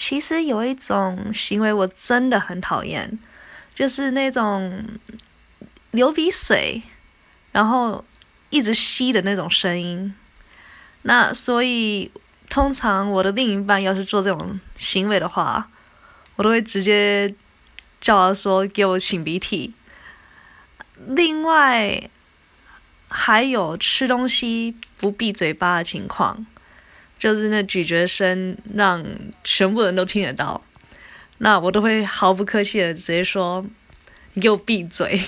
其实有一种行为我真的很讨厌，就是那种流鼻水，然后一直吸的那种声音。那所以通常我的另一半要是做这种行为的话，我都会直接叫他说给我擤鼻涕。另外还有吃东西不闭嘴巴的情况。就是那咀嚼声让全部人都听得到，那我都会毫不客气的直接说：“你给我闭嘴。”